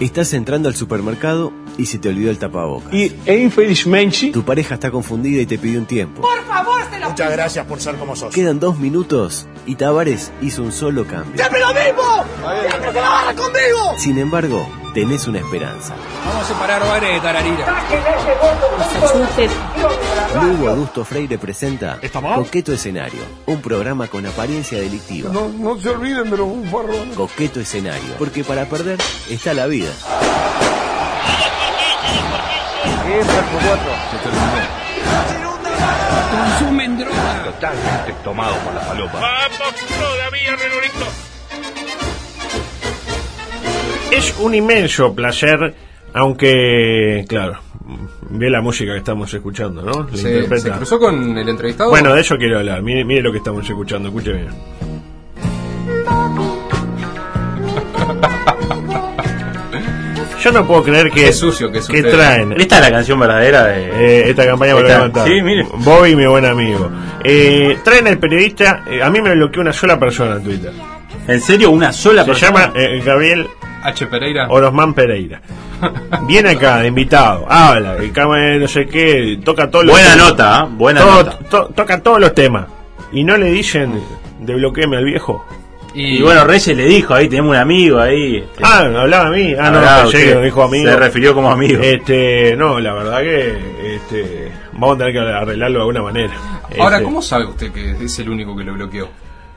Estás entrando al supermercado y se te olvidó el tapabocas. Y infelizmente Tu pareja está confundida y te pidió un tiempo. Por favor, se lo Muchas gracias por ser como sos. Quedan dos minutos y Tavares hizo un solo cambio. ¡Siempre lo mismo! ¡Siempre se la barra conmigo! Sin embargo, tenés una esperanza. Vamos a separar bares de tararira. Lugo Augusto Freire presenta. Coqueto Escenario, un programa con apariencia delictiva. no, no se olviden de los bufarrones. Coqueto Escenario, porque para perder está la vida. Consumen droga. Totalmente tomado por la falopa. ¡Vamos todavía, Renolito! Es un inmenso placer, aunque, claro, ve la música que estamos escuchando, ¿no? La Se, se cruzó con el entrevistado. Bueno, de eso quiero hablar. Mire, mire lo que estamos escuchando, escuche bien. Yo no puedo creer que, Qué sucio que es que traen Esta es la canción verdadera de. eh, esta campaña para levantar. sí, mire. Bobby, mi buen amigo. Eh, traen al periodista, eh, a mí me bloqueó una sola persona en Twitter. ¿En serio? ¿Una sola Se persona? llama eh, Gabriel H. Pereira. Orosman Pereira. Viene acá de invitado, habla, el cama no sé qué, toca todos los Buena temas. nota, ¿ah? Buena Todo- nota. to- toca todos los temas. Y no le dicen de bloqueeme al viejo. Y bueno, Reyes le dijo ahí, tenemos un amigo ahí. este, Ah, ¿me hablaba a mí. Ah, no, hablaba pensé usted. que dijo amigo. Se refirió como amigo. Este, no, la verdad que este, vamos a tener que arreglarlo de alguna manera. Ahora, Este, ¿cómo sabe usted que es el único que lo bloqueó?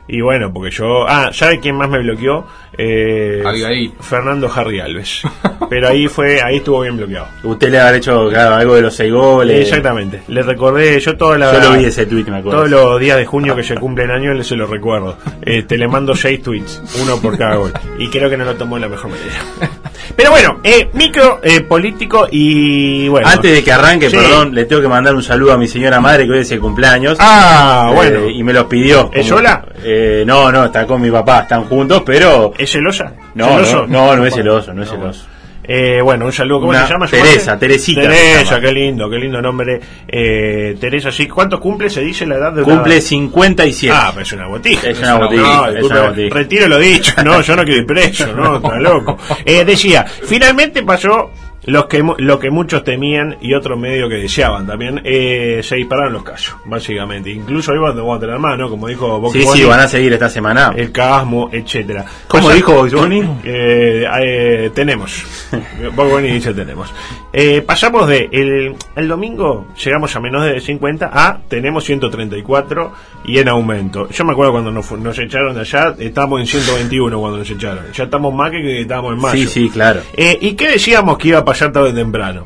Y bueno, porque yo. Ah, ¿sabe quién más me bloqueó? Eh, Abigail. Fernando Harry Alves. Pero ahí fue, ahí estuvo bien bloqueado. Usted le habrá hecho claro, algo de los seis goles. Exactamente. Le recordé, yo toda la. Yo lo vi ese tweet, me acuerdo. Todos los días de junio que se cumple el año le se lo recuerdo. Este, le mando seis tweets, uno por cada gol. Y creo que no lo tomó de la mejor manera. Pero bueno, eh, micro eh, político y bueno. Antes de que arranque, Sí. perdón, le tengo que mandar un saludo a mi señora madre que hoy es el cumpleaños. Ah, Eh, bueno. y me los pidió. ¿Es sola? Eh, no, no, está con mi papá, están juntos, pero. ¿Es celosa? No, no, no, no es celoso, no es celoso. Eh, bueno, un saludo. ¿Cómo Una- se llama? Teresa? Teresita Teresa, qué lindo, qué lindo nombre. Eh, Teresa, sí. ¿Cuánto cumple? Se dice la edad de una- Cumple 57. Ah, pero es una botija. Es una botija, No, es una botija. Retiro lo dicho, no, yo no quiero ir preso, no, está loco. Eh, decía, finalmente pasó los que, lo que muchos temían y otros medio que deseaban también, eh, se dispararon los casos, básicamente. Incluso ahí vamos a tener más, ¿no? Como dijo Box Sí, sí, van a seguir esta semana. el casmo, etcétera. ¿Cómo Pasa- dijo Box Bunny? Eh, eh, tenemos. Box Bunny dice tenemos. Eh, pasamos de el, el domingo llegamos a menos de 50 a tenemos 134 y en aumento. Yo me acuerdo cuando nos, nos echaron de allá, estábamos en 121 cuando nos echaron. Ya estamos más que que estábamos en mayo. Sí, sí, claro. Eh, ¿Y qué decíamos que iba a pasar tarde o temprano?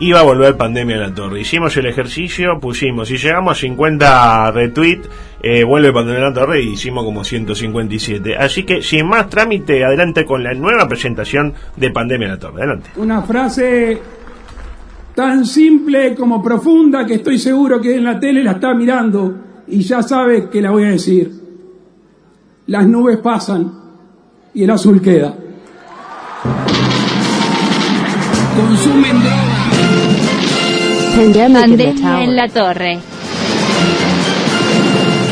Iba a volver pandemia a la torre. Hicimos el ejercicio, pusimos, y llegamos a 50 retweets, eh, vuelve pandemia a la torre y hicimos como 157. Así que, sin más trámite, adelante con la nueva presentación de pandemia a la torre. Adelante. Una frase tan simple como profunda que estoy seguro que en la tele la está mirando y ya sabe que la voy a decir. Las nubes pasan y el azul queda. Consumen droga. Pandemia en la torre.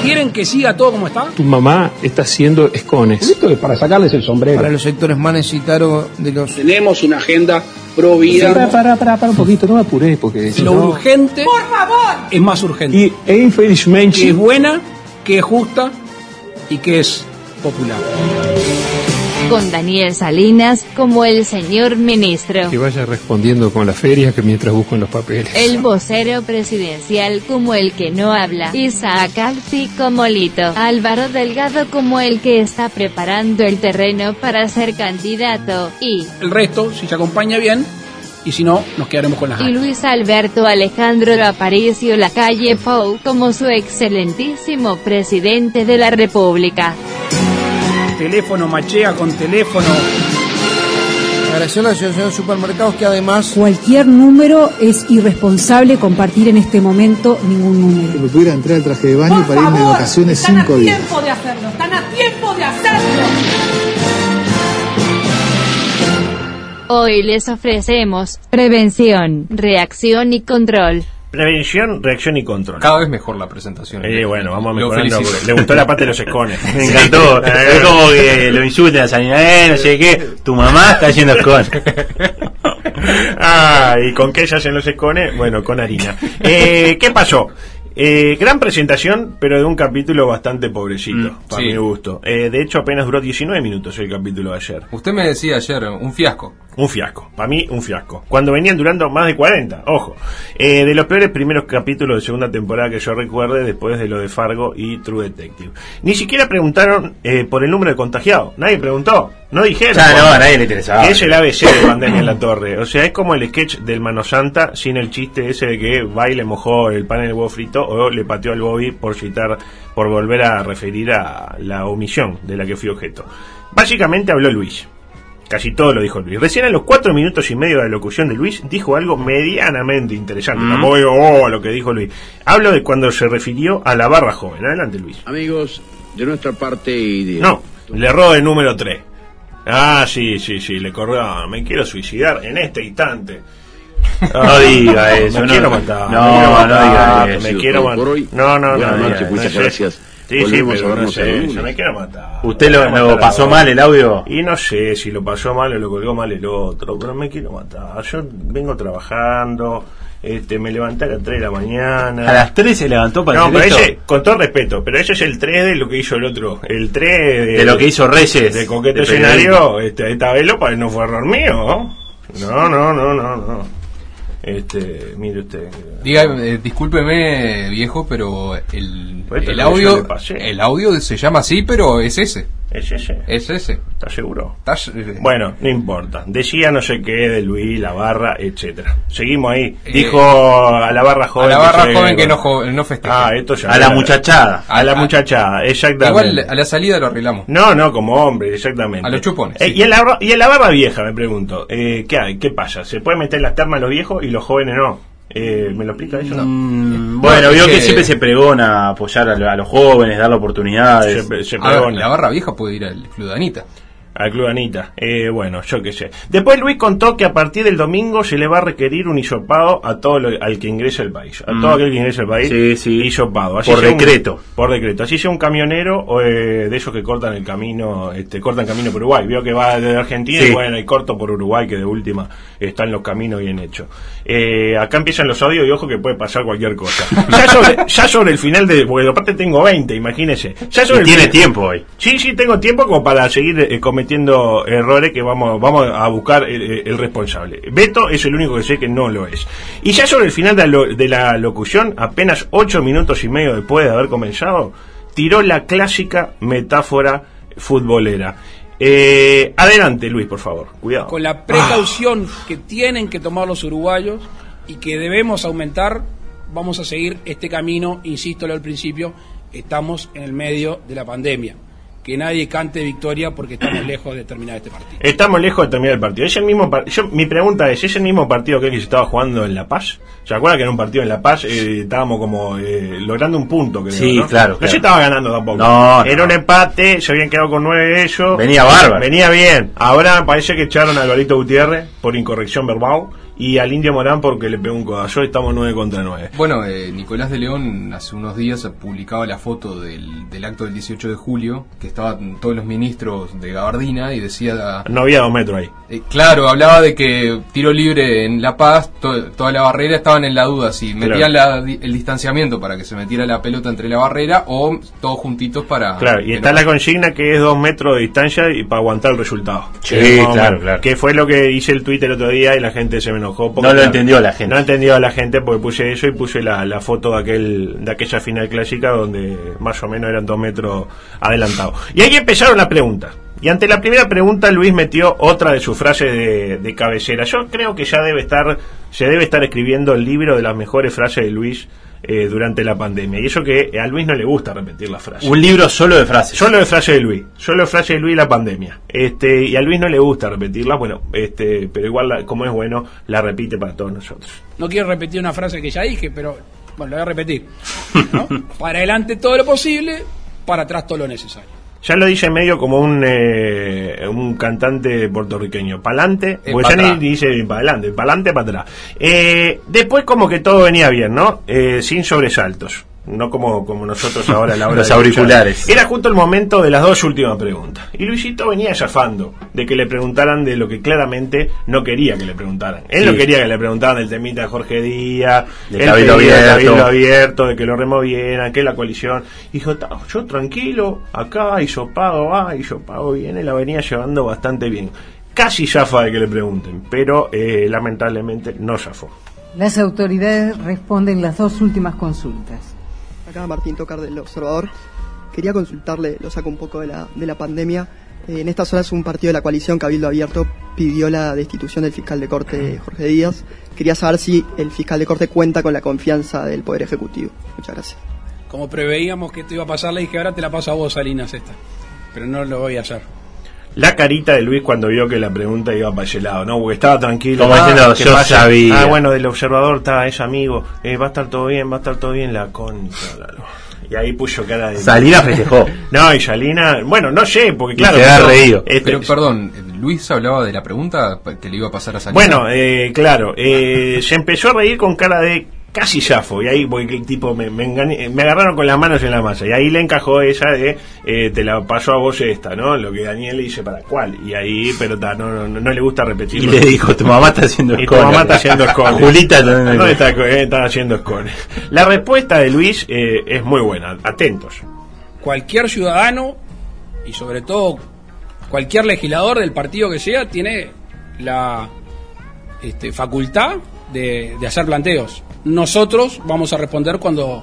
¿Quieren que siga todo como está? Tu mamá está haciendo escones. Esto es para sacarles el sombrero. Para los sectores más necesitados de los... Tenemos una agenda pro vida. Para, para, para, para un poquito, no me apuré porque si Lo no- urgente Por favor. es más urgente. Y e infelizmente Que es buena, que es justa y que es popular. Con Daniel Salinas como el señor ministro. que vaya respondiendo con la feria que mientras busco en los papeles. El vocero presidencial como el que no habla. Isaac Alfi como Lito. Álvaro Delgado como el que está preparando el terreno para ser candidato. Y, El resto, si se acompaña bien, y si no, nos quedaremos con las y. Luis Alberto Alejandro Aparicio Lacalle Pou como su excelentísimo presidente de la República. Teléfono machea con teléfono. Agradección a la Asociación de Supermercados que además Cualquier número es irresponsable compartir en este momento ningún número. me pudiera entrar al traje de baño Por para irme de vacaciones Están cinco a días. tiempo de hacerlo. Están a tiempo de hacerlo. Hoy les ofrecemos prevención, reacción y control. Prevención, reacción y control. Cada vez mejor la presentación. Eh, bueno, vamos mejorando. Le gustó la parte de los escones. Me encantó. es como que lo insultan a Sanina, eh, no sé qué. Tu mamá está haciendo con. ah, ¿y con qué se hacen los escones? Bueno, con harina. Eh, ¿Qué pasó? Eh, gran presentación, pero de un capítulo bastante pobrecito, Mm, para sí. mi gusto. Eh, de hecho, apenas duró 19 minutos el capítulo de ayer. Usted me decía ayer, un fiasco. Un fiasco, para mí un fiasco. Cuando venían durando más de 40, ojo. Eh, de los peores primeros capítulos de segunda temporada que yo recuerde después de lo de Fargo y True Detective. Ni siquiera preguntaron eh, por el número de contagiados. Nadie preguntó. No dijeron. Ya, no, a nadie le interesaba. que es el ABC de pandemia en la torre. O sea, es como el sketch del Mano Santa sin el chiste ese de que va y le mojó el pan en el huevo frito o le pateó al Bobby por citar, por volver a referir a la omisión de la que fui objeto. Básicamente habló Luis. Casi todo lo dijo Luis. Recién a los cuatro minutos y medio de la locución de Luis dijo algo medianamente interesante. Mm. Tampoco digo, oh, lo que dijo Luis. Hablo de cuando se refirió a la barra joven. Adelante, Luis. Amigos, de nuestra parte y de... No, le erró el número 3. Ah, sí, sí, sí, le corrió. ah, Me quiero suicidar en este instante. No diga eso, Me no. quiero matar. No, me quiero no matar, diga eso. Me quiero matar. No, no, no. buenas no, noches, no muchas gracias. Sí, sí, pero no sé, yo me quiero matar. ¿Usted lo, lo pasó mal el audio? Y no sé si lo pasó mal o lo colgó mal el otro, pero me quiero matar. Yo vengo trabajando, este, me levanté a las 3 de la mañana. A las 3 se levantó para No, hacer pero esto. ese, con todo respeto, pero ese es el 3 de lo que hizo el otro. El 3 de, De lo que hizo Reyes. De coqueto escenario, este, esta vez lo no fue error mío. ¿no? No, no, no, no, no. Este, mire usted. Diga, eh, discúlpeme, viejo, pero el, Pues el audio, el audio se llama así, pero es ese. ¿Es ese? Es ese. ¿Estás seguro? Estás- eh, Bueno, no importa. Decía no sé qué de Luis, la barra, etcétera. Seguimos ahí. Eh, Dijo a la barra joven. a la barra se- joven que no, jo- no festeje. Ah, esto ya A la muchachada. A la muchachada, exactamente. Igual a la salida lo arreglamos. No, no, como hombre, exactamente. A los chupones, Eh, sí. y, en la, barra- y en la barra vieja, me pregunto, eh, ¿qué hay? ¿Qué pasa? ¿Se puede meter las termas los viejos y los jóvenes no? Eh, ¿Me lo explica eso? Mm, bueno, No, vio es que, que- siempre se pregona apoyar a, lo- a los jóvenes, darle oportunidades. Se, se A ver, pregona. la barra vieja puede ir al Club de Anita. Al Club Anita. Eh, bueno, yo qué sé. Después Luis contó que a partir del domingo se le va a requerir un hisopado a todo lo- al que ingrese al país. A Mm. todo aquel que ingrese al país. Sí, sí. Hisopado. Por sea un- decreto. por decreto. Así sea un camionero o eh, de esos que cortan el camino, este, cortan camino por Uruguay. Vio que va desde Argentina Sí. y bueno, y corto por Uruguay, que de última están los caminos bien hechos. Eh, acá empiezan los audios y ojo que puede pasar cualquier cosa. ya, sobre, ya sobre el final de. Porque aparte tengo 20, imagínese. Ya sobre Y tiene tiempo hoy. Sí, sí, tengo tiempo como para seguir eh, cometiendo errores que vamos, vamos a buscar el, el responsable. Beto es el único que sé que no lo es. Y ya sobre el final de lo- de la locución, apenas ocho minutos y medio después de haber comenzado, tiró la clásica metáfora futbolera. Eh, adelante, Luis, por favor. Cuidado. con la precaución que tienen que tomar los uruguayos y que debemos aumentar, vamos a seguir este camino, insisto al principio, estamos en el medio de la pandemia. Que nadie cante victoria porque estamos lejos de terminar este partido. Estamos lejos de terminar el partido. Es el mismo par- yo, mi pregunta es, ¿es el mismo partido que, que se estaba jugando en La Paz? ¿Se acuerdan que en un partido en La Paz eh, estábamos como eh, logrando un punto? Creo, Sí, ¿no? claro, No claro. se estaba ganando tampoco. No, no. Era un empate, se habían quedado con nueve ellos. Venía bárbaro. Venía bien. Ahora parece que echaron a Alvarito Gutiérrez por incorrección verbal y al Indio Morán porque le pegó un codazo. Estamos nueve contra nueve. Bueno, eh, Nicolás de León hace unos días publicaba la foto del, del acto del 18 de julio, que estaban todos los ministros de Gabardina y decía... No había dos metros ahí. eh, claro, hablaba de que tiro libre en La Paz, to- toda la barrera estaban en la duda si metían la- el distanciamiento para que se metiera la pelota entre la barrera o todos juntitos para... Claro, y está no- la consigna que es dos metros de distancia y para aguantar el resultado. Sí, Que claro, claro. Que fue lo que hice el Twitter el otro día y la gente se me enojó. porque, No lo claro, entendió la gente. No entendió la gente porque puse eso y puse la, la foto de aquel de aquella final clásica donde más o menos eran dos metros adelantados. Y ahí empezaron las preguntas. Y ante la primera pregunta Luis metió otra de sus frases de, de cabecera. Yo creo que ya debe estar, se debe estar escribiendo el libro de las mejores frases de Luis eh, durante la pandemia. Y eso que a Luis no le gusta repetir las frases. Un libro solo de frases. Solo de frase de Luis, solo de frase de Luis y la pandemia. Este, y a Luis no le gusta repetirla, bueno, este, pero igual la- como es bueno, la repite para todos nosotros. No quiero repetir una frase que ya dije, pero bueno, la voy a repetir. ¿no? Para adelante todo lo posible, para atrás todo lo necesario. Ya lo dice medio como un, eh, un cantante puertorriqueño. Pa'lante, Eh, pues pa' ya ni dice para adelante, pa'lante, para atrás. Eh, después como que todo venía bien, ¿no? Eh, sin sobresaltos. No como, como nosotros ahora a la hora Los de escuchar. auriculares. Era justo el momento de las dos últimas preguntas. Y Luisito venía zafando de que le preguntaran de lo que claramente no quería que le preguntaran. Él Sí. no quería que le preguntaran del temita de Jorge Díaz, De él Cabildo Abierto. De que lo removieran, que la coalición. Y dijo, "Ta, yo tranquilo, acá, hisopado va, hisopado viene, la venía llevando bastante bien. Casi zafa de que le pregunten, pero eh, lamentablemente no zafó. Las autoridades responden las dos últimas consultas. Martín Tocar del Observador. Quería consultarle, lo saco un poco de la, de la pandemia. Eh, en estas horas un partido de la coalición Cabildo Abierto pidió la destitución del fiscal de corte Jorge Díaz. Quería saber si el fiscal de corte cuenta con la confianza del Poder Ejecutivo. Muchas gracias. Como preveíamos que esto iba a pasar, le dije, ahora te la paso a vos, Salinas, esta. Pero no lo voy a hacer. La carita de Luis cuando vio que la pregunta iba para ese lado, ¿no? Porque estaba tranquilo. Como Ah, diciendo, ¿qué yo pasa? sabía. Ah, bueno, del observador está, es amigo. Eh, va a estar todo bien, va a estar todo bien la concha. la- Y ahí puso cara de. Salina festejó. No, y Salina. Bueno, no sé, porque Y claro. se ha pero- reído. este- Pero perdón, Luis hablaba de la pregunta que le iba a pasar a Salinas. Bueno, eh, claro, eh, se empezó a reír con cara de casi zafo, y ahí el tipo me, me, engañé- me agarraron con las manos en la masa, y ahí le encajó ella de eh, te la pasó a vos esta, ¿no? Lo que Daniel le dice para cuál, y ahí, pero ta, no, no, no le gusta repetir. Y le dijo, tu mamá está haciendo Y tu escones. mamá está haciendo escones. Julita también. ¿Dónde está, eh, está haciendo escones? La respuesta de Luis eh, es muy buena, atentos. Cualquier ciudadano, y sobre todo cualquier legislador del partido que sea, tiene la este, facultad de, de hacer planteos. Nosotros vamos a responder cuando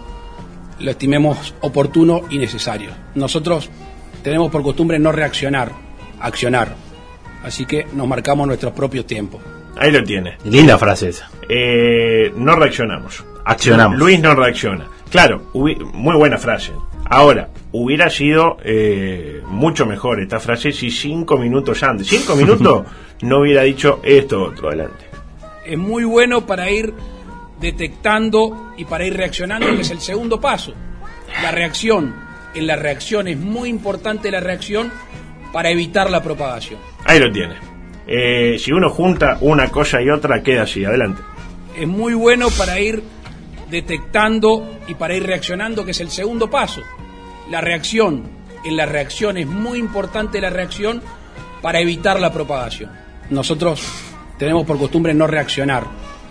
lo estimemos oportuno y necesario. Nosotros tenemos por costumbre no reaccionar, accionar. Así que nos marcamos nuestros propios tiempos. Ahí lo tiene. Linda frase esa. Eh, no reaccionamos. Accionamos. Luis no reacciona. Claro, muy buena frase. Ahora, hubiera sido eh, mucho mejor esta frase si cinco minutos antes, cinco minutos, no hubiera dicho esto otro adelante. es muy bueno para ir detectando y para ir reaccionando, que es el segundo paso. La reacción. En la reacción es muy importante la reacción para evitar la propagación. Ahí lo tiene. Eh, si uno junta una cosa y otra, queda así, adelante. Es muy bueno para ir detectando y para ir reaccionando, que es el segundo paso. La reacción. En la reacción es muy importante la reacción para evitar la propagación. Nosotros tenemos por costumbre no reaccionar,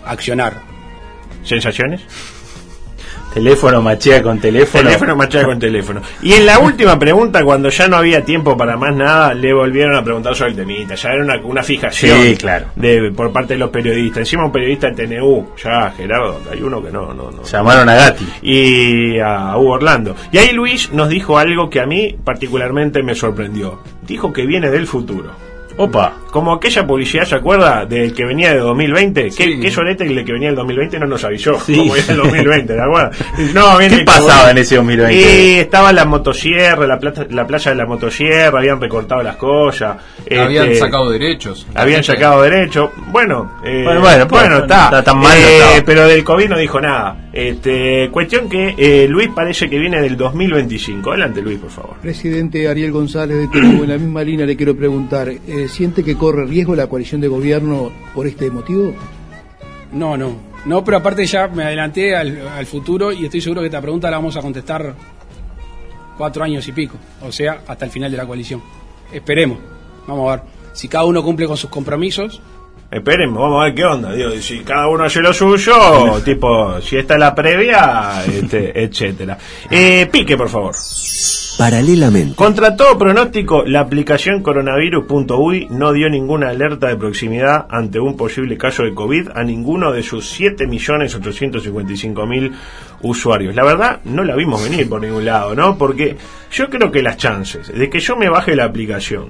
accionar. ¿Sensaciones? Teléfono machea con teléfono. Teléfono machada con teléfono. Y en la última pregunta, cuando ya no había tiempo para más nada, le volvieron a preguntar sobre el temita. Ya era una, una fijación Sí, claro. de, por parte de los periodistas. Encima un periodista de TNU, ya Gerardo, hay uno que no, no, no. Llamaron a Gatti. Y a Hugo Orlando. Y ahí Luis nos dijo algo que a mí particularmente me sorprendió. Dijo que viene del futuro. Opa. Como aquella publicidad, ¿se acuerda? Del que venía de 2020. ¿Qué, qué solete el que venía del 2020 no nos avisó? Sí. Como era el 2020, ¿de acuerdo? No, ¿Qué pasaba en ese 2020? Y estaba la motosierra, la, plata- la playa de la motosierra, habían recortado las cosas. Habían este, sacado derechos. Habían sacado derecho. Bueno, eh, Bueno, bueno, pues, está. está tan mal, Eh, pero del COVID no dijo nada. Este, cuestión que eh, Luis parece que viene del 2025. Adelante, Luis, por favor. Presidente Ariel González de Perú, en la misma línea le quiero preguntar, eh, ¿siente que corre riesgo la coalición de gobierno por este motivo? No, no. No, pero aparte ya me adelanté al, al futuro y estoy seguro que esta pregunta la vamos a contestar cuatro años y pico. O sea, hasta el final de la coalición. Esperemos. Vamos a ver. Si cada uno cumple con sus compromisos, Esperemos, vamos a ver qué onda. Digo, si cada uno hace lo suyo, tipo, si esta es la previa, este, etcétera. Eh, pique, por favor. Paralelamente. Contra todo pronóstico, la aplicación coronavirus.uy no dio ninguna alerta de proximidad ante un posible caso de COVID a ninguno de sus 7.855.000 usuarios. La verdad, no la vimos venir por ningún lado, ¿no? Porque yo creo que las chances de que yo me baje la aplicación,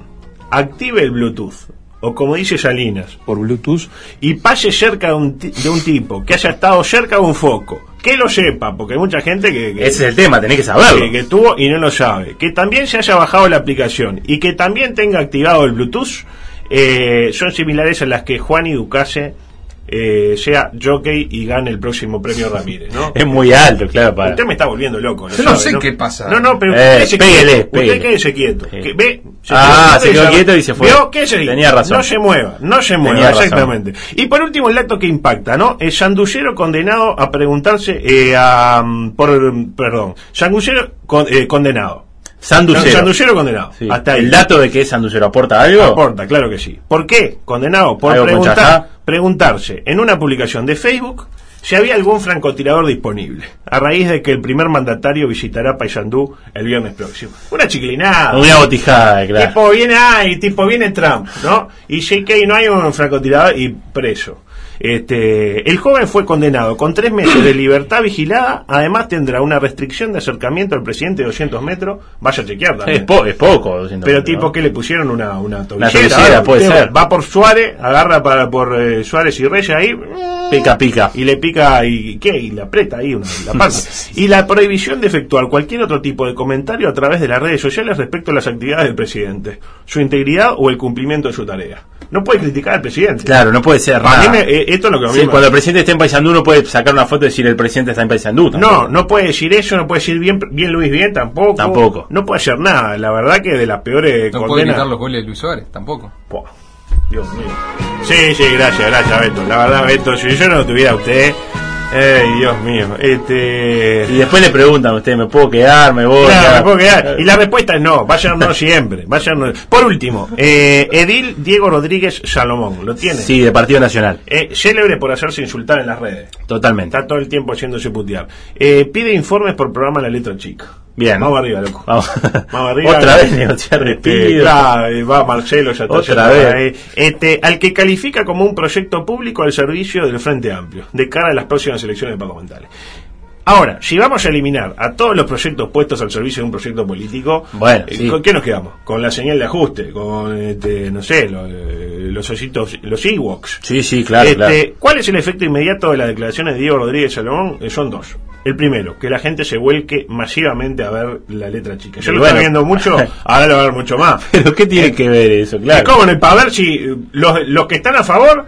active el Bluetooth, o como dice Salinas, por Bluetooth, y pase cerca de un, de un tipo que haya estado cerca de un foco, que lo sepa, porque hay mucha gente que... que- Ese es el tema, tenés que saberlo. que, que tuvo y no lo sabe. Que también se haya bajado la aplicación y que también tenga activado el Bluetooth, eh, son similares a las que Juan y Ducase eh, sea jockey y gane el próximo premio Ramírez, ¿no? Es muy alto, claro. Para... Usted me está volviendo loco. Yo no sé qué pasa. No, no, pero Eh, quédese pégale, quieto. pégale. Usted quédese quieto. Que- ve, Ah, se quedó quieto y se fue. Ahí. Tenía razón. No se mueva, no se Tenía mueva, razón. exactamente. Y por último, el dato que impacta, ¿no? El sandullero condenado a preguntarse eh, a, mm, por, perdón, sandullero con- eh, condenado. Sanducero. Sandullero condenado. Sí. Hasta ahí. ¿El dato de que es sanducero aporta algo? Aporta, claro que sí. ¿Por qué? Condenado por ¿Algo con preguntar, preguntarse en una publicación de Facebook si había algún francotirador disponible, a raíz de que el primer mandatario visitará Paysandú el viernes próximo. Una chiclinada. Una botijada, claro. Tipo viene ay, tipo viene Trump, ¿no? Y sí que no hay un francotirador y preso. Este, el joven fue condenado con tres meses de libertad vigilada. Además tendrá una restricción de acercamiento al presidente de 200 metros. Vaya a chequear también. Es, po- es poco, 200 Pero metros, tipo ¿no? que le pusieron una, una tobillera. tobillera, puede ser. Va por Suárez, agarra para, por eh, Suárez y Reyes ahí. Pica, pica. Y le pica y ¿qué? Y le aprieta ahí una, la parte. y la prohibición de efectuar cualquier otro tipo de comentario a través de las redes sociales respecto a las actividades del presidente, su integridad o el cumplimiento de su tarea. No puede criticar al presidente. Claro, no puede ser nada. me- eh, esto es lo que a mí Sí, me- cuando el presidente esté en Paysandú no puede sacar una foto y decir el presidente está en Paysandú. No, no puede decir eso, no puede decir bien, bien Luis bien tampoco. Tampoco. No puede hacer nada. La verdad que de las peores No puede gritar los goles de Luis Suárez, tampoco. Dios mío. Sí, sí, gracias, gracias, Beto. La verdad, Beto, si yo no lo tuviera a usted. Ay, Dios mío. Este. Y después le preguntan a usted, ¿me puedo quedar? ¿Me voy? Claro, me puedo quedar. Y la respuesta es no, vayan no siempre. Vayan no. Por último, eh, Edil Diego Rodríguez Salomón, ¿lo tiene? Sí, de Partido Nacional. Eh, célebre por hacerse insultar en las redes. Totalmente. Está todo el tiempo haciéndose putear. Eh, pide informes por programa La Letra Chica. Bien. Vamos arriba, loco. Vamos. Vamos arriba. Otra vez negociar Este, claro, va Marcelo, ya está Otra vez. ahí. Este, al que califica como un proyecto público al servicio del Frente Amplio, de cara a las próximas elecciones departamentales. Ahora, si vamos a eliminar a todos los proyectos puestos al servicio de un proyecto político, Bueno, eh, sí. ¿con qué nos quedamos? Con la señal de ajuste, con, este, no sé, lo- eh, los ositos, los Ewoks. Sí, sí, claro, Este, claro. ¿Cuál es el efecto inmediato de las declaraciones de Diego Rodríguez Salomón? Eh, son dos. El primero, que la gente se vuelque masivamente a ver la letra chica. Yo lo bueno. estoy viendo mucho, ahora lo va a ver mucho más. Pero ¿qué tiene que ver eso? ¿Y Claro. cómo no? Para ver si eh, los, los que están a favor,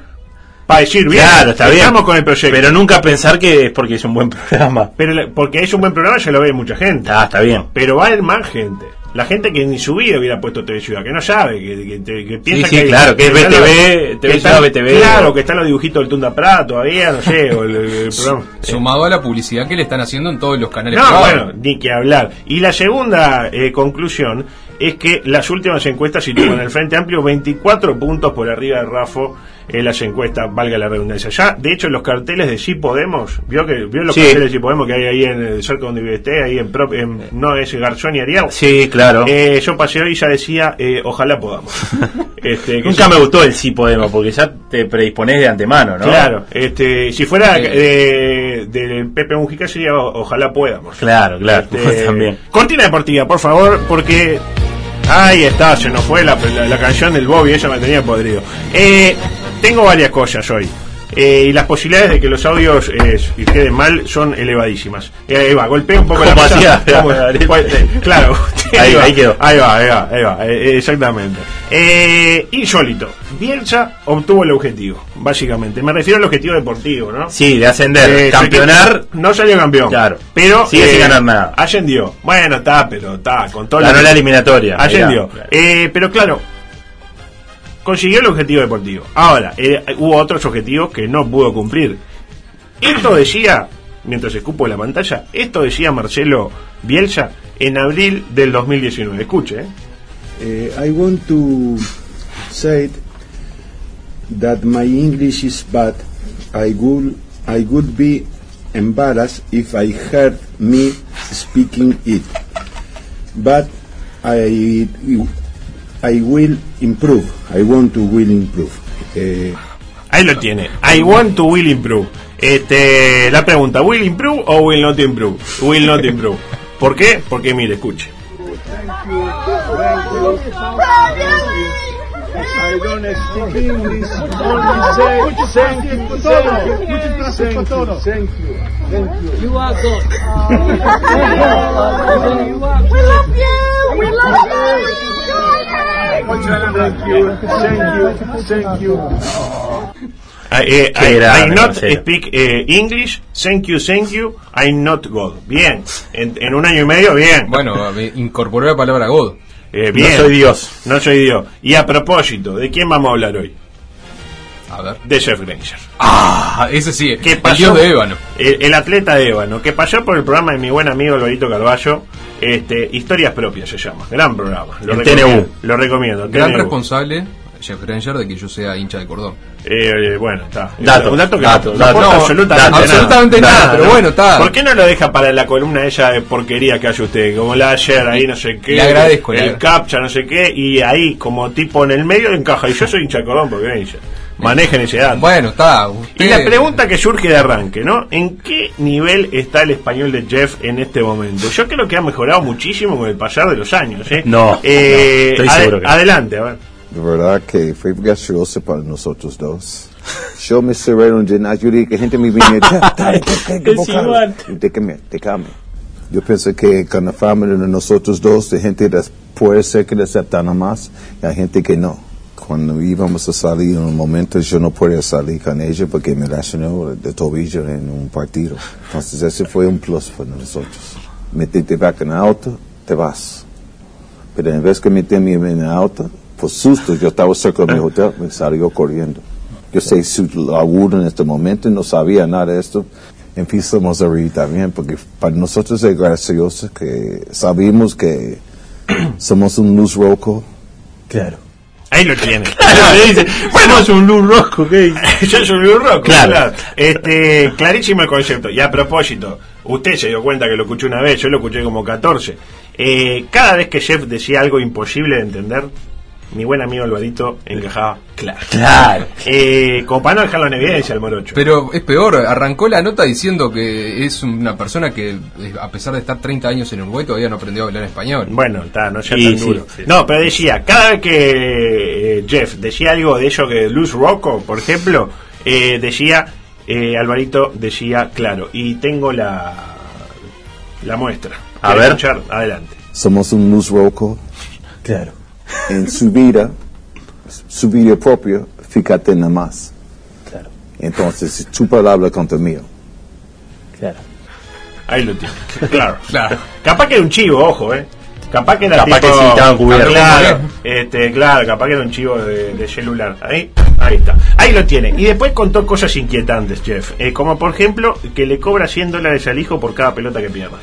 para decir bien, Claro, está bien. estamos con el proyecto. Pero nunca pensar que es porque es un buen programa. Pero porque es un buen programa, ya lo ve mucha gente. Ah, está bien. Pero va a haber más gente. La gente que ni su vida hubiera puesto TV Ciudad, que no sabe, que, que, que- piensa sí, que. claro, que es BTV, TV Ciudad, BTV. Claro, que están los dibujitos del Tunda Prado todavía, no sé, o el, el programa. Sumado a la publicidad que le están haciendo en todos los canales No, bueno, ni que hablar. Y la segunda eh, conclusión es que las últimas encuestas sitúan al Frente Amplio 24 puntos por arriba de Rafo en las encuestas, valga la redundancia. Ya, de hecho, los carteles de Sí Podemos, ¿vio, que, vio los Sí. carteles de Sí Podemos que hay ahí en el cerca donde vive usted, ahí en, prop- en- no es Garzón y Ariel? Sí, claro. Eh, yo pasé hoy y ya decía, eh, ojalá podamos. Este, que Nunca me gustó el sí podemos, porque ya te predisponés de antemano, ¿no? Claro, este, si fuera eh, del Pepe Mujica sería ojalá podamos. Claro, claro, Este, también. Cortina deportiva, por favor, porque ahí está, se nos fue la, la- la canción del Bobby, ella me tenía podrido. Eh, tengo varias cosas hoy. eh, y las posibilidades de que los audios eh, queden mal son elevadísimas. Eh, ahí va, golpea un poco la ¿Cómo mesa. claro, Ahí, va, ahí quedó. Ahí va, ahí va, ahí va, eh, eh, exactamente. Eh, insólito. Bielsa obtuvo el objetivo, básicamente. Me refiero al objetivo deportivo, ¿no? Sí, de ascender. Campeonar. No salió campeón. Claro. Pero. Sigue sin ganar nada. Ascendió. Bueno, está, pero está. Con todo Ganó la eliminatoria. Ascendió. Mirá. Eh, pero claro. Consiguió el objetivo deportivo. Ahora, eh, hubo otros objetivos que no pudo cumplir. Esto decía, mientras escupo la pantalla, esto decía Marcelo Bielsa en abril del 2019. Escuche, ¿eh? Uh, I want to say that my English is bad. I would I would be embarrassed if I heard me speaking it. But I I will improve. I want to will improve. Uh, Ahí lo tiene. I want to will improve. Este, la pregunta, ¿will improve o will not improve? Will not improve. ¿Por qué? Porque mire, escuche. I don't speak English. Only say thank you, thank you, thank you, thank you, thank you. You are good. We love you. We love you. Thank you, thank you, thank you. eh, Qué I, grande, I not Marcelo. speak eh, English, thank you, thank you, I'm not God. Bien, en, en un año y medio, bien. Bueno, me incorporó la palabra God. Eh, bien. No soy Dios. No soy Dios. Y a propósito, ¿de quién vamos a hablar hoy? A ver. De Jeff Granger. Ah, ese sí. ¿Qué el pasó? dios de ébano. El, el atleta de ébano, que pasó por el programa de mi buen amigo Alvarito Carballo. Este, Historias propias se llama. Gran programa. Lo En recomiendo. TNU. Lo recomiendo. Gran TNU. responsable, Jeff Granger, de que yo sea hincha de cordón. Eh, bueno, está. Datos, un dato que no, No, absolutamente, datos. absolutamente nada, pero bueno, está. ¿Por qué no lo deja para la columna ella de porquería que hace usted? Como la ayer, ahí no sé qué. Le agradezco, le El agradezco. captcha, no sé qué. Y ahí, como tipo en el medio, encaja. Y yo soy hincha de cordón porque ven, ya. Manejen ese dato. Bueno, está. Y la pregunta que surge de arranque, ¿no? ¿En qué nivel está el español de Jeff en este momento? Yo creo que ha mejorado muchísimo con el pasar de los años, ¿eh? No, Eh, no, estoy seguro que no. Adelante, a ver. De verdad que fue gracioso para nosotros dos. Yo me cerré un gimnasio y que gente me igual. Déjame, déjame. Yo pienso que con la familia de nosotros dos, de gente puede ser que le aceptan más y hay gente que no. Cuando íbamos a salir en un momento, yo no podía salir con ella porque me lesionó de tobillo en un partido. Entonces ese fue un plus para nosotros. Metiste back en el auto, te vas. Pero en vez que meterme en el auto, por susto, yo estaba cerca de mi hotel, me salió corriendo. Yo sé su laburo en este momento, no sabía nada de esto. Empezamos a reír también, porque para nosotros es gracioso que sabemos que somos un luz rojo. Claro. Ahí lo tiene. le dice, bueno, es un luz rojo, ¿qué dice? Yo soy un rock, Claro. claro. Este, clarísimo el concepto. Y a propósito, usted se dio cuenta que lo escuché una vez, yo lo escuché como 14. Eh, cada vez que Jeff decía algo imposible de entender, mi buen amigo Alvarito encajaba claro. Claro. Eh, como para no dejarlo en evidencia el morocho. Pero es peor, arrancó la nota diciendo que es una persona que, eh, a pesar de estar 30 años en Uruguay, todavía no aprendió a hablar español. Bueno, está, no sea Sí, tan sí, duro. sí. No, pero decía, cada vez que eh, Jeff decía algo de eso que Luz Rocco, por ejemplo, eh, decía, eh, Alvarito decía, claro, y tengo la, la muestra. A ¿Quiere ver. escuchar? Adelante. Somos un luz rojo. Claro. En su vida, su vida propia, fíjate nada más. Claro. Entonces, tu palabra contra mío. Claro. Ahí lo tiene. Claro. claro. Capaz que era un chivo, ojo, eh. Capaz que era Capaz tipo- que sí, estaban cubiertos. Claro, este, claro, capaz que era un chivo de, de celular. Ahí, ahí está. Ahí lo tiene. Y después contó cosas inquietantes, Jeff. Eh, como por ejemplo, que le cobra 100 dólares al hijo por cada pelota que pierde.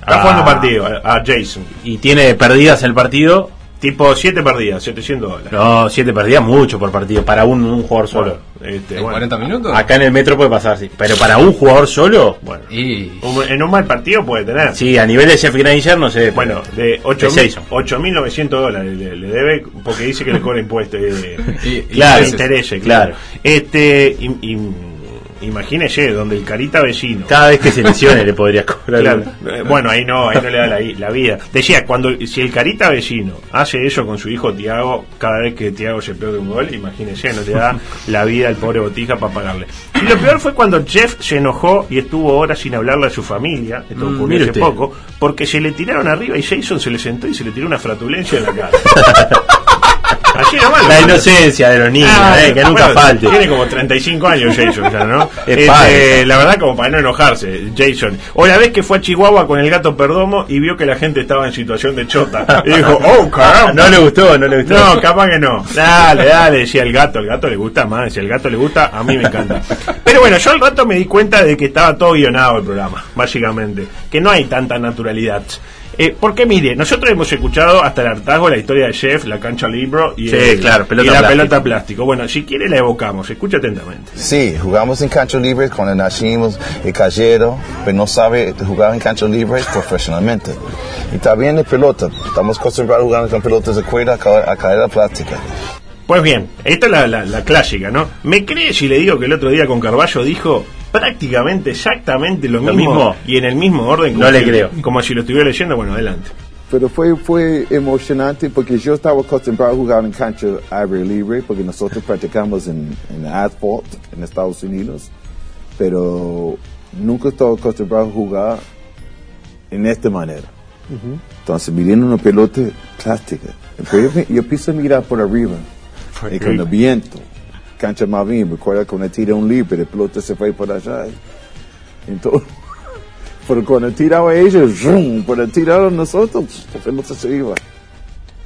Está Ah. jugando partido a, a Jason. Y tiene perdidas el partido. Tipo 7 perdidas, 700 dólares. No, 7 perdidas, mucho por partido. Para un, un jugador solo. Este, ¿En bueno. 40 minutos? Acá en el metro puede pasar, sí. Pero para un jugador solo. Bueno. Y... Un- En un mal partido puede tener. Sí, a nivel de Jeff Granger, no sé. Bueno, de De 8.000 Jason. 8.900 dólares le, le debe porque dice que le cobra impuestos. eh, Y- Claro. intereses, Claro. claro. Este, im- imagínese, donde el carita vecino. Cada vez que se lesione le podrías cobrar. Claro. Eh, Bueno, ahí no, ahí no le da la, la vida. Decía, cuando si el carita vecino hace eso con su hijo Tiago, cada vez que Tiago se pierde un gol, imagínese, no le da la vida al pobre botija para pagarle. Y lo peor fue cuando Jeff se enojó y estuvo horas sin hablarle a su familia, esto Mm, ocurrió hace usted. poco, porque se le tiraron arriba y Jason se le sentó y se le tiró una fratulencia en la cara. Así nomás. La inocencia de los niños, Ah, eh, que nunca bueno, falte. Tiene como 35 años Jason ya, ¿no? Es Este, la verdad como para no enojarse, Jason. O la vez que fue a Chihuahua con el gato Perdomo y vio que la gente estaba en situación de chota. Y dijo, oh, caramba. No le gustó, no le gustó. No, capaz que no. Dale, dale, decía el gato. El gato le gusta más. Si el gato le gusta, a mí me encanta. Pero bueno, yo al rato me di cuenta de que estaba todo guionado el programa, básicamente. Que no hay tanta naturalidad. Eh, porque mire, nosotros hemos escuchado hasta el hartazgo la historia de Jeff, la cancha libro y, Sí, el- claro, pelota y la plástico. pelota plástico. Bueno, si quiere la evocamos, escucha atentamente. Sí, jugamos en cancha libre cuando nacimos el callero, pero no sabe jugar en cancha libre profesionalmente. Y también en pelota, estamos acostumbrados a jugar con pelotas de cuerda a ca- a carrera plástica. Pues bien, esta es la, la- la clásica, ¿no? ¿Me cree si le digo que el otro día con Carballo dijo prácticamente exactamente lo, Lo mismo, mismo. y en el mismo orden? No le si- creo. Como si lo estuviera leyendo, bueno, adelante. Pero fue, fue emocionante porque yo estaba acostumbrado a jugar en cancha aire libre porque nosotros practicamos en, en asphalt en Estados Unidos, pero nunca estaba acostumbrado a jugar en esta manera. Entonces, mirando una pelota plástica, yo, yo empiezo a mirar por arriba y con el viento cancha Malvin, recuerda cuando tira un libre, el pelota se fue por allá. Entonces, pero cuando tiraba ellos, ¡rum! por tirar a nosotros, la pelota se iba.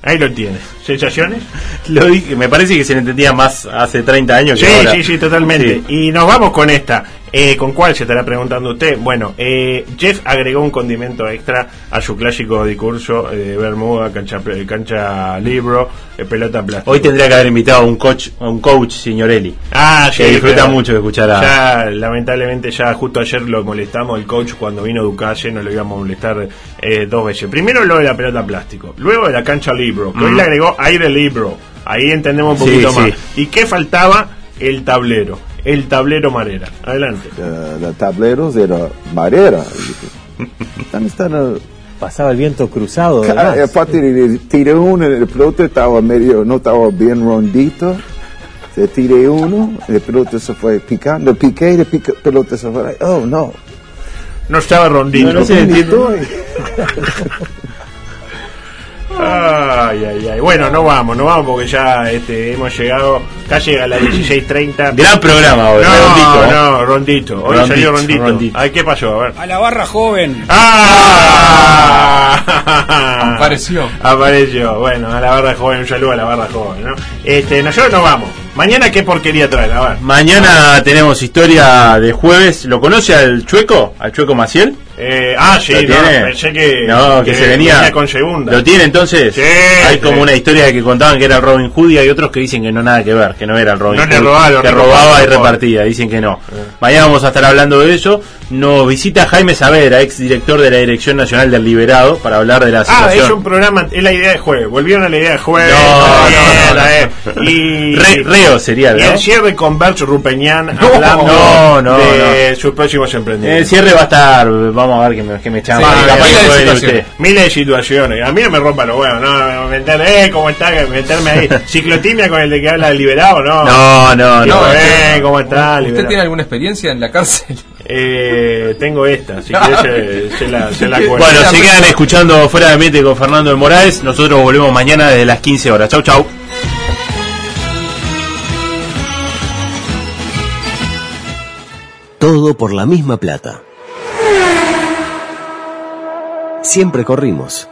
Ahí lo tiene. ¿Sensaciones? Lo dije, me parece que se le entendía más hace 30 años que Sí, ahora. sí, sí, totalmente. Y nos vamos con esta. Eh, ¿Con cuál se estará preguntando usted? Bueno, eh, Jeff agregó un condimento extra a su clásico discurso eh, de Bermuda, cancha, cancha libro, eh, pelota plástica. Hoy tendría que haber invitado a un coach, a un coach Signorelli. Ah, sí, que disfruta pero mucho de escuchar a. Ya, lamentablemente, ya justo ayer lo molestamos. El coach, cuando vino Ducalle, no lo íbamos a molestar eh, dos veces. Primero lo de la pelota plástico, luego de la cancha libro, que hoy Mm. le agregó aire libro. Ahí entendemos un poquito sí. más. ¿Y qué faltaba? El tablero. El tablero marera. Adelante. Eh, los tableros era madera. ¿Dónde están los- Pasaba el viento cruzado. Eh, Aparte, de- tiré uno, el pelota estaba medio, no estaba bien rondito. Se tiré uno, el pelota se fue picando, piqué y el pica- pelota se fue. Oh, no. No estaba rondito. No, no se. Ay, ay, ay. Bueno, no vamos, no vamos porque ya este, hemos llegado casi a las 16.30. Gran programa hoy, No, rondito, ¿eh? no, rondito. Hoy Rondito, salió rondito. rondito. Ay, ¿qué pasó? A ver. A la barra joven. ¡Ah! Apareció. Apareció. Bueno, a la barra joven, un saludo a la barra joven, ¿no? Este, nosotros nos vamos. Mañana, ¿qué porquería traen? A ver. Mañana tenemos historia de jueves. ¿Lo conoce al Chueco? ¿Al Chueco Maciel? Eh, ah, sí, ¿Lo no, tiene? pensé que, No, que, se venía. con segunda. ¿Lo tiene entonces? Sí, Hay sí. como una historia que contaban que era Robin Hood y hay otros que dicen que no nada que ver, que no era el Robin No Hood. le que robaba, y repartía, dicen que no. Mañana vamos a estar hablando de eso. Nos visita Jaime Savera, ex director de la Dirección Nacional del Liberado, para hablar de la Ah, situación. es un programa, es la idea de jueves. Volvieron a la idea de jueves. No, no, no. Y, Re- reo sería, Y el cierre con Berch Rupeñán hablando de sus próximos En emprendimientos. el cierre va a estar, vamos a ver que me, que me echamos. Sí, miles de. Miles de situaciones. A mí no me rompa los huevos, no, meter, eh, ¿cómo está? Meterme ahí. Ciclotimia con el de que habla del liberado, no. No, no, Tipo, no. eh, ¿cómo está? ¿Usted liberado? tiene alguna experiencia en la cárcel? Eh, tengo esta, si quieres se, se la, se la. Bueno, se quedan escuchando fuera de ambiente con Fernando de Morales. Nosotros volvemos mañana desde las 15 horas. Chau, chau. Todo por la misma plata. Siempre corrimos.